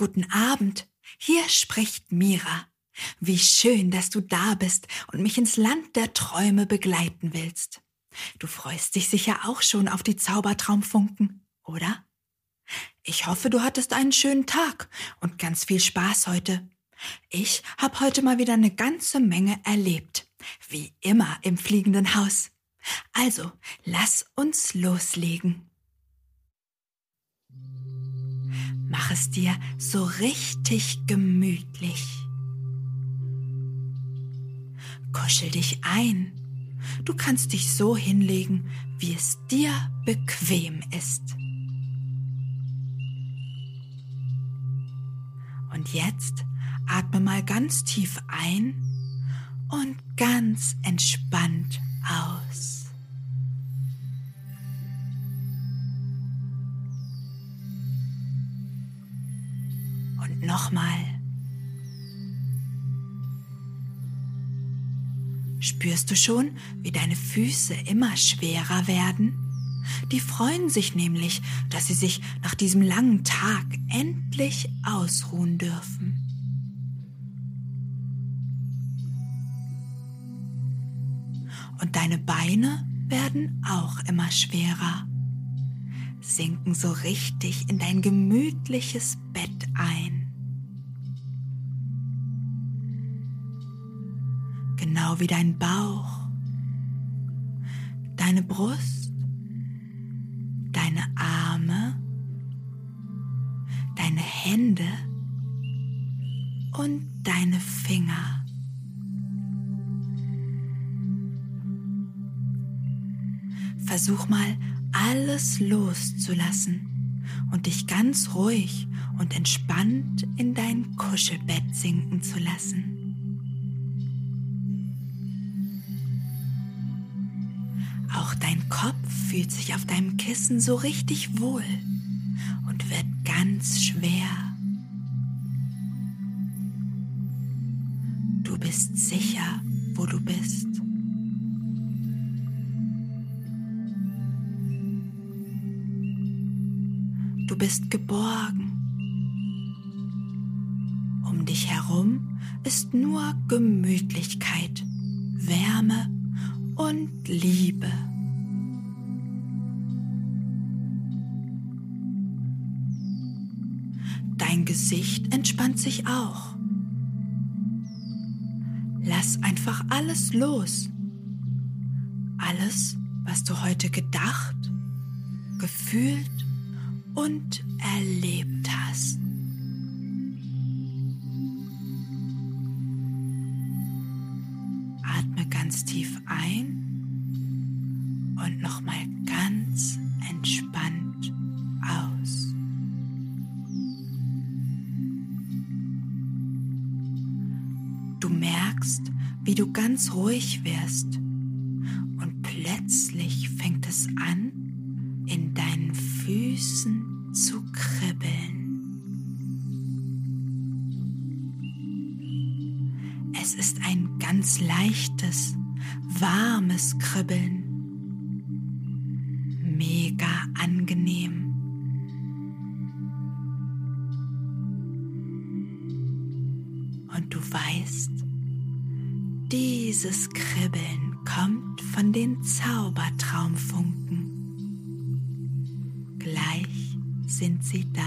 Guten Abend, hier spricht Mira. Wie schön, dass du da bist und mich ins Land der Träume begleiten willst. Du freust dich sicher auch schon auf die Zaubertraumfunken, oder? Ich hoffe, du hattest einen schönen Tag und ganz viel Spaß heute. Ich habe heute mal wieder eine ganze Menge erlebt, wie immer im fliegenden Haus. Also, lass uns loslegen. Mach es dir so richtig gemütlich. Kuschel dich ein. Du kannst dich so hinlegen, wie es dir bequem ist. Und jetzt atme mal ganz tief ein und ganz entspannt aus. Nochmal. Spürst du schon, wie deine Füße immer schwerer werden? Die freuen sich nämlich, dass sie sich nach diesem langen Tag endlich ausruhen dürfen. Und deine Beine werden auch immer schwerer, sinken so richtig in dein gemütliches Bett ein. Genau wie dein Bauch, deine Brust, deine Arme, deine Hände und deine Finger. Versuch mal alles loszulassen und dich ganz ruhig und entspannt in dein Kuschelbett sinken zu lassen. Dein Kopf fühlt sich auf deinem Kissen so richtig wohl und wird ganz schwer. Du bist sicher, wo du bist. Du bist geborgen. Um dich herum ist nur Gemütlichkeit, Wärme und Liebe. Dein Gesicht entspannt sich auch. Lass einfach alles los. Alles, was du heute gedacht, gefühlt und erlebt wie du ganz ruhig wirst und plötzlich fängt es an, in deinen Füßen zu kribbeln. Es ist ein ganz leichtes, warmes Kribbeln. Dieses Kribbeln kommt von den Zaubertraumfunken. Gleich sind sie da.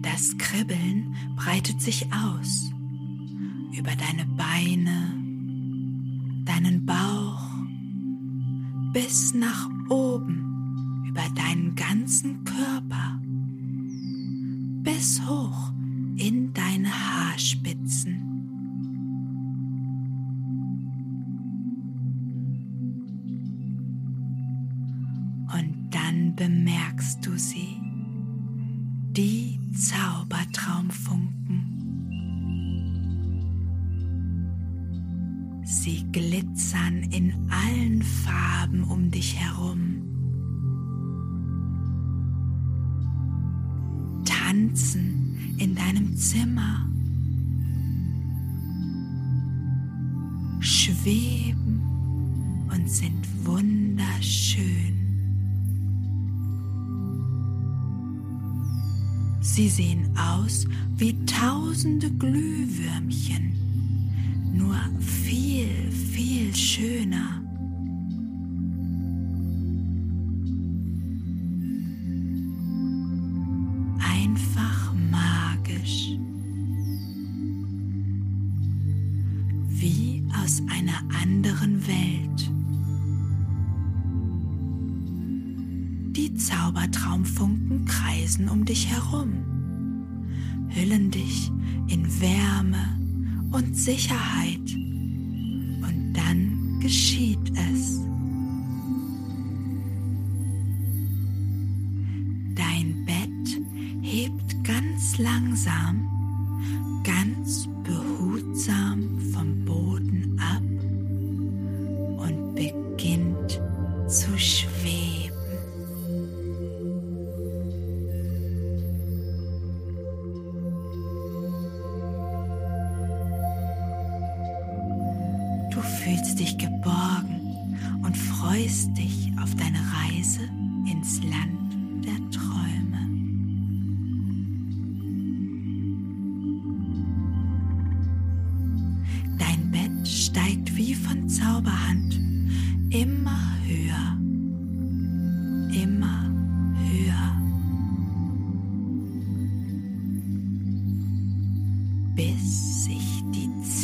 Das Kribbeln breitet sich aus über deine Beine, deinen Bauch bis nach Sie glitzern in allen Farben um dich herum. Tanzen in deinem Zimmer. Schweben und sind wunderschön. Sie sehen aus wie tausende Glühwürmchen nur viel, viel schöner. Einfach magisch. Wie aus einer anderen Welt. Die Zaubertraumfunken kreisen um dich herum, hüllen dich in Wärme und Sicherheit. Und dann geschieht es. Dein Bett hebt ganz langsam, ganz behutsam vom Boden ab und beginnt zu schweben.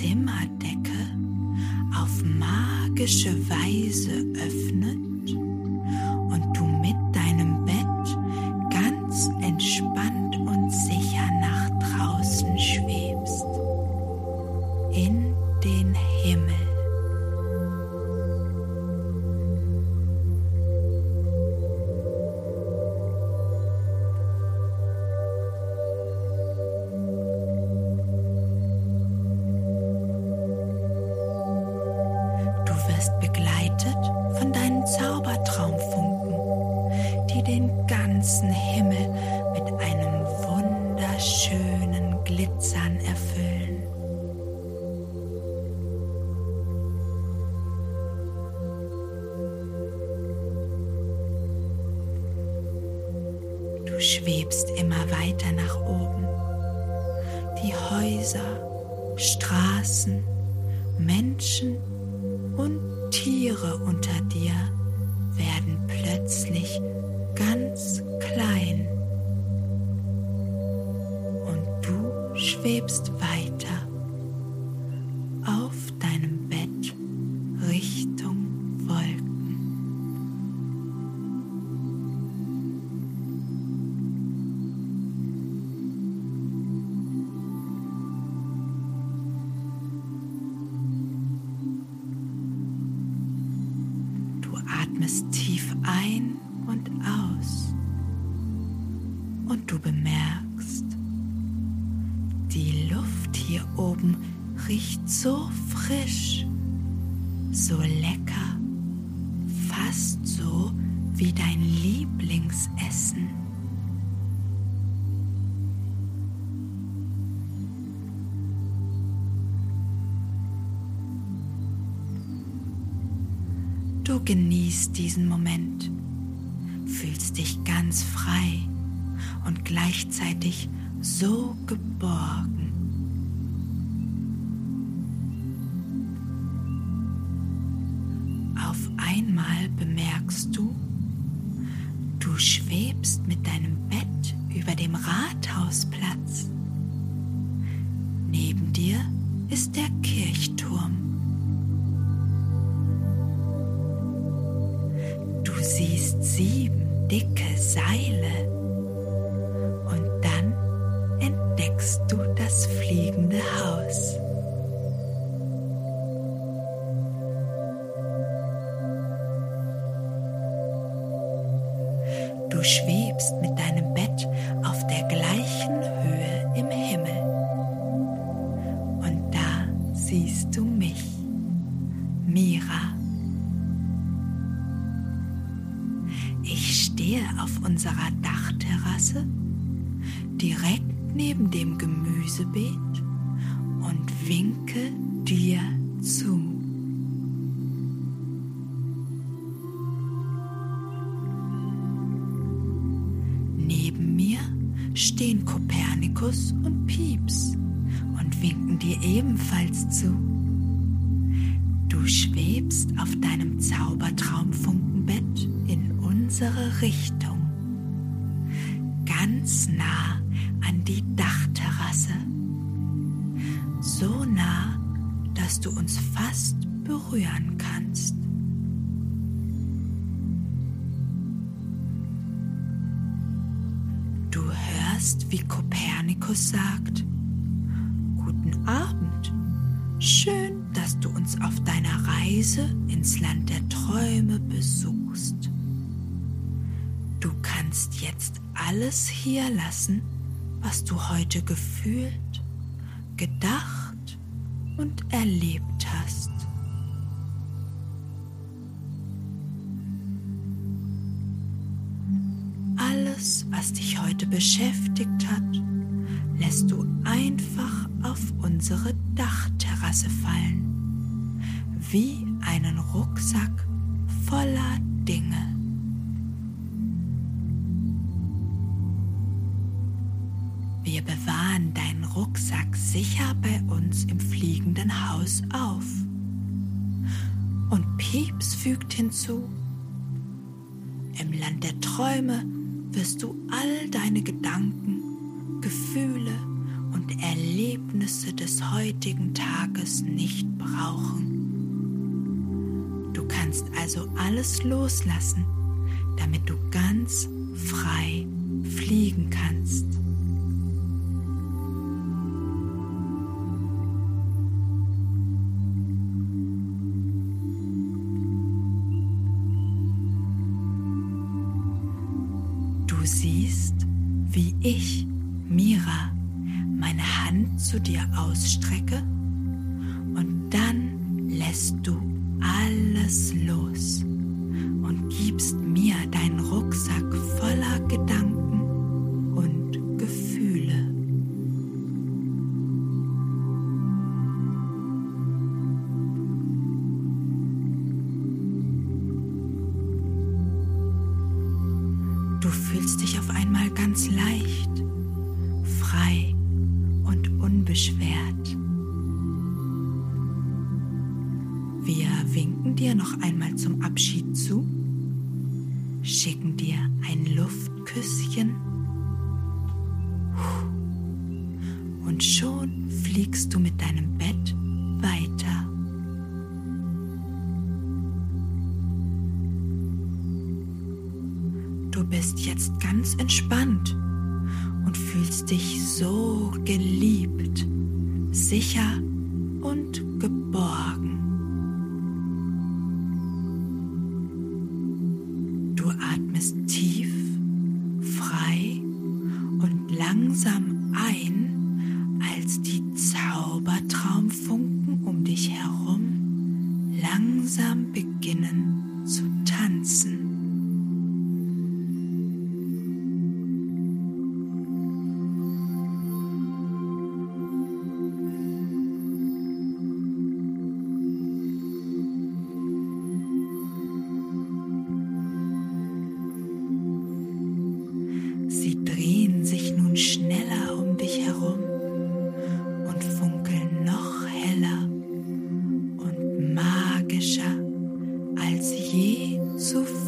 Zimmerdecke auf magische Weise öffnet schwebst immer weiter nach oben. Die Häuser, so frisch, so lecker, fast so wie dein Lieblingsessen. Du genießt diesen Moment, fühlst dich ganz frei und gleichzeitig so geborgen. Entdeckst du das fliegende Haus. Neben mir stehen Kopernikus und Pieps und winken dir ebenfalls zu. Du schwebst auf deinem Zaubertraumfunkenbett in unsere Richtung, ganz nah an die Dachterrasse, so nah, dass du uns fast berühren kannst. Hörst, wie Kopernikus sagt, Guten Abend, schön, dass du uns auf deiner Reise ins Land der Träume besuchst. Du kannst jetzt alles hier lassen, was du heute gefühlt, gedacht und erlebt was dich heute beschäftigt hat, lässt du einfach auf unsere Dachterrasse fallen, wie einen Rucksack voller Dinge. Wir bewahren deinen Rucksack sicher bei uns im fliegenden Haus auf. Und Pieps fügt hinzu, im Land der Träume wirst du all deine Gedanken, Gefühle und Erlebnisse des heutigen Tages nicht brauchen. Du kannst also alles loslassen, damit du ganz frei fliegen kannst. Siehst, wie ich, Mira, meine Hand zu dir ausstrecke und dann lässt du alles los und gibst mir deinen Rucksack voller Gedanken Wir winken dir noch einmal zum Abschied zu, schicken dir ein Luftküsschen und schon fliegst du mit deinem langsam ein, als die Zaubertraumfunken um dich herum langsam beginnen je zuvor. Sie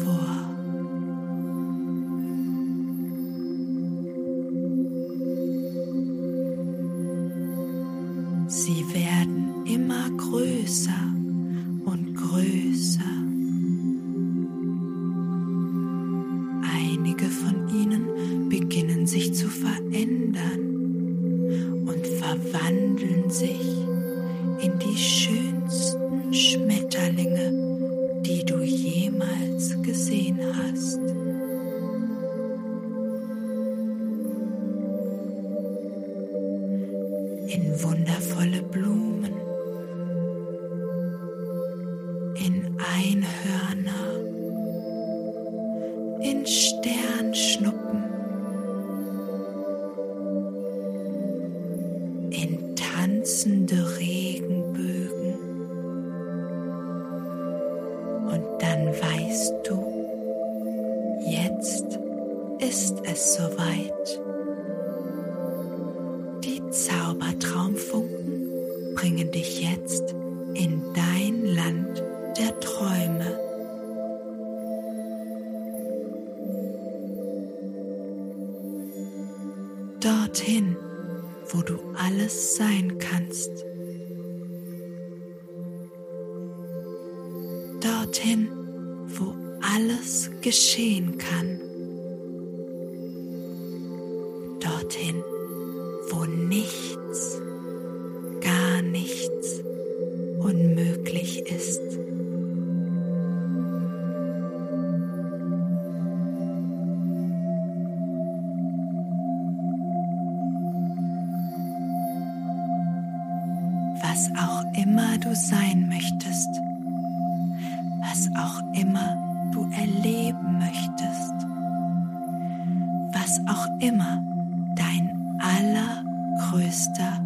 wundervolle Blumen, in Einhörner, Dorthin, wo du alles sein kannst. Dorthin, wo alles geschehen kann. Was auch immer du erleben möchtest, was auch immer dein allergrößter